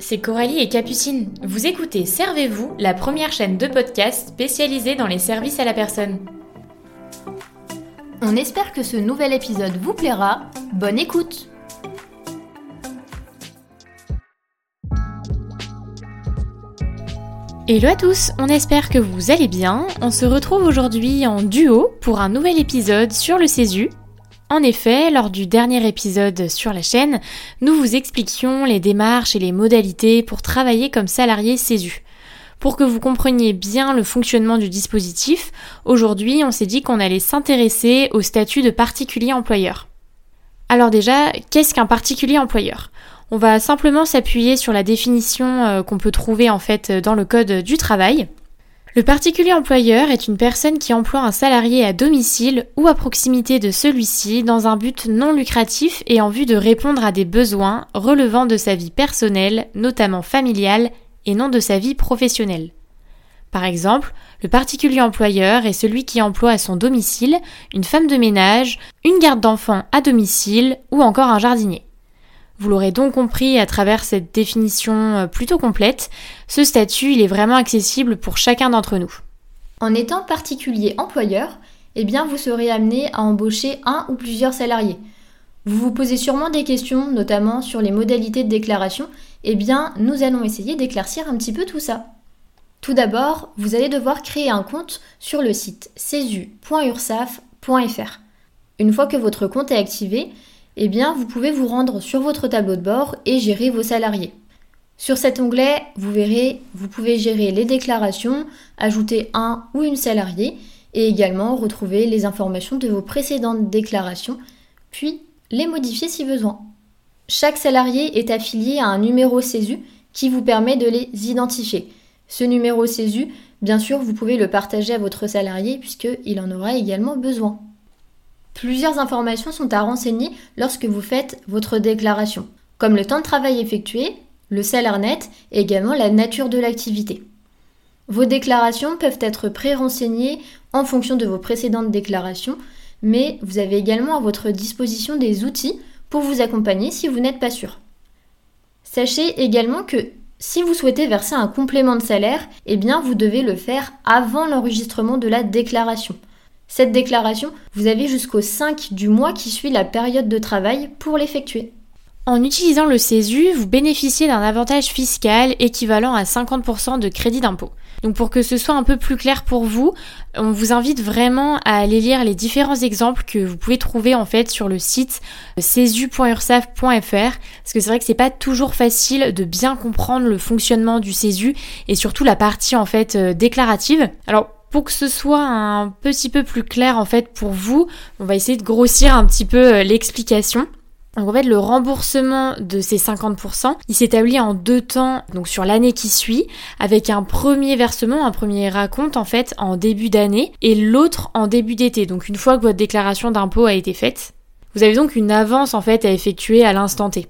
c'est Coralie et Capucine. Vous écoutez Servez-vous, la première chaîne de podcast spécialisée dans les services à la personne. On espère que ce nouvel épisode vous plaira. Bonne écoute Hello à tous, on espère que vous allez bien. On se retrouve aujourd'hui en duo pour un nouvel épisode sur le CESU, en effet, lors du dernier épisode sur la chaîne, nous vous expliquions les démarches et les modalités pour travailler comme salarié CESU. Pour que vous compreniez bien le fonctionnement du dispositif, aujourd'hui on s'est dit qu'on allait s'intéresser au statut de particulier employeur. Alors déjà, qu'est-ce qu'un particulier employeur? On va simplement s'appuyer sur la définition euh, qu'on peut trouver en fait dans le code du travail. Le particulier employeur est une personne qui emploie un salarié à domicile ou à proximité de celui-ci dans un but non lucratif et en vue de répondre à des besoins relevant de sa vie personnelle, notamment familiale, et non de sa vie professionnelle. Par exemple, le particulier employeur est celui qui emploie à son domicile une femme de ménage, une garde d'enfants à domicile ou encore un jardinier. Vous l'aurez donc compris à travers cette définition euh, plutôt complète, ce statut il est vraiment accessible pour chacun d'entre nous. En étant particulier employeur, eh bien vous serez amené à embaucher un ou plusieurs salariés. Vous vous posez sûrement des questions, notamment sur les modalités de déclaration. Eh bien, nous allons essayer d'éclaircir un petit peu tout ça. Tout d'abord, vous allez devoir créer un compte sur le site cesu.ursaf.fr. Une fois que votre compte est activé, eh bien vous pouvez vous rendre sur votre tableau de bord et gérer vos salariés. Sur cet onglet, vous verrez, vous pouvez gérer les déclarations, ajouter un ou une salariée et également retrouver les informations de vos précédentes déclarations, puis les modifier si besoin. Chaque salarié est affilié à un numéro CESU qui vous permet de les identifier. Ce numéro CESU, bien sûr, vous pouvez le partager à votre salarié puisqu'il en aura également besoin. Plusieurs informations sont à renseigner lorsque vous faites votre déclaration, comme le temps de travail effectué, le salaire net et également la nature de l'activité. Vos déclarations peuvent être pré-renseignées en fonction de vos précédentes déclarations, mais vous avez également à votre disposition des outils pour vous accompagner si vous n'êtes pas sûr. Sachez également que si vous souhaitez verser un complément de salaire, eh vous devez le faire avant l'enregistrement de la déclaration. Cette déclaration, vous avez jusqu'au 5 du mois qui suit la période de travail pour l'effectuer. En utilisant le CESU, vous bénéficiez d'un avantage fiscal équivalent à 50% de crédit d'impôt. Donc pour que ce soit un peu plus clair pour vous, on vous invite vraiment à aller lire les différents exemples que vous pouvez trouver en fait sur le site cesu.ursaf.fr parce que c'est vrai que c'est pas toujours facile de bien comprendre le fonctionnement du CESU et surtout la partie en fait euh, déclarative. Alors pour que ce soit un petit peu plus clair en fait pour vous, on va essayer de grossir un petit peu euh, l'explication. Donc en fait, le remboursement de ces 50%, il s'établit en deux temps, donc sur l'année qui suit, avec un premier versement, un premier raconte en fait en début d'année et l'autre en début d'été. Donc une fois que votre déclaration d'impôt a été faite, vous avez donc une avance en fait à effectuer à l'instant T.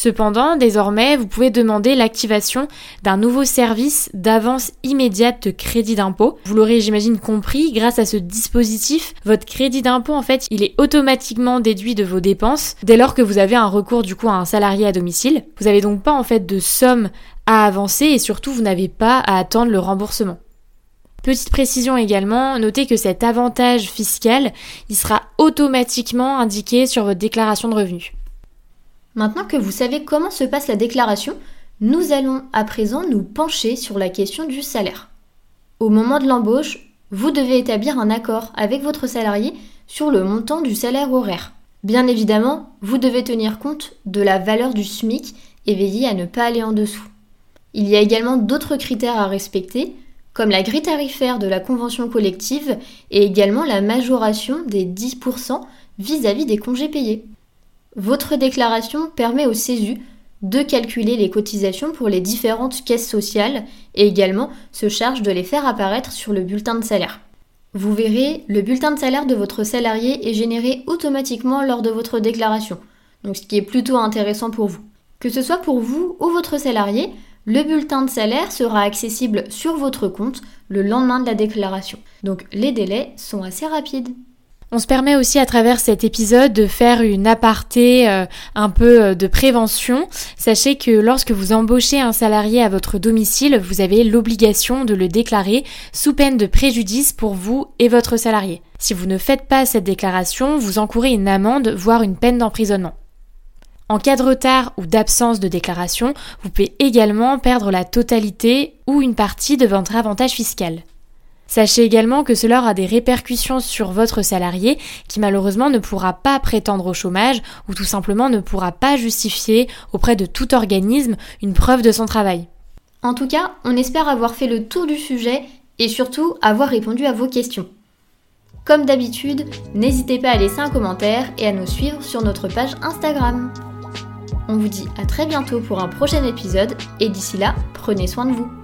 Cependant, désormais, vous pouvez demander l'activation d'un nouveau service d'avance immédiate de crédit d'impôt. Vous l'aurez, j'imagine, compris, grâce à ce dispositif, votre crédit d'impôt, en fait, il est automatiquement déduit de vos dépenses dès lors que vous avez un recours, du coup, à un salarié à domicile. Vous n'avez donc pas, en fait, de somme à avancer et surtout, vous n'avez pas à attendre le remboursement. Petite précision également, notez que cet avantage fiscal, il sera automatiquement indiqué sur votre déclaration de revenus. Maintenant que vous savez comment se passe la déclaration, nous allons à présent nous pencher sur la question du salaire. Au moment de l'embauche, vous devez établir un accord avec votre salarié sur le montant du salaire horaire. Bien évidemment, vous devez tenir compte de la valeur du SMIC et veiller à ne pas aller en dessous. Il y a également d'autres critères à respecter, comme la grille tarifaire de la convention collective et également la majoration des 10% vis-à-vis des congés payés. Votre déclaration permet au CESU de calculer les cotisations pour les différentes caisses sociales et également se charge de les faire apparaître sur le bulletin de salaire. Vous verrez, le bulletin de salaire de votre salarié est généré automatiquement lors de votre déclaration, ce qui est plutôt intéressant pour vous. Que ce soit pour vous ou votre salarié, le bulletin de salaire sera accessible sur votre compte le lendemain de la déclaration. Donc les délais sont assez rapides. On se permet aussi à travers cet épisode de faire une aparté euh, un peu euh, de prévention. Sachez que lorsque vous embauchez un salarié à votre domicile, vous avez l'obligation de le déclarer sous peine de préjudice pour vous et votre salarié. Si vous ne faites pas cette déclaration, vous encourez une amende, voire une peine d'emprisonnement. En cas de retard ou d'absence de déclaration, vous pouvez également perdre la totalité ou une partie de votre avantage fiscal. Sachez également que cela aura des répercussions sur votre salarié qui malheureusement ne pourra pas prétendre au chômage ou tout simplement ne pourra pas justifier auprès de tout organisme une preuve de son travail. En tout cas, on espère avoir fait le tour du sujet et surtout avoir répondu à vos questions. Comme d'habitude, n'hésitez pas à laisser un commentaire et à nous suivre sur notre page Instagram. On vous dit à très bientôt pour un prochain épisode et d'ici là, prenez soin de vous.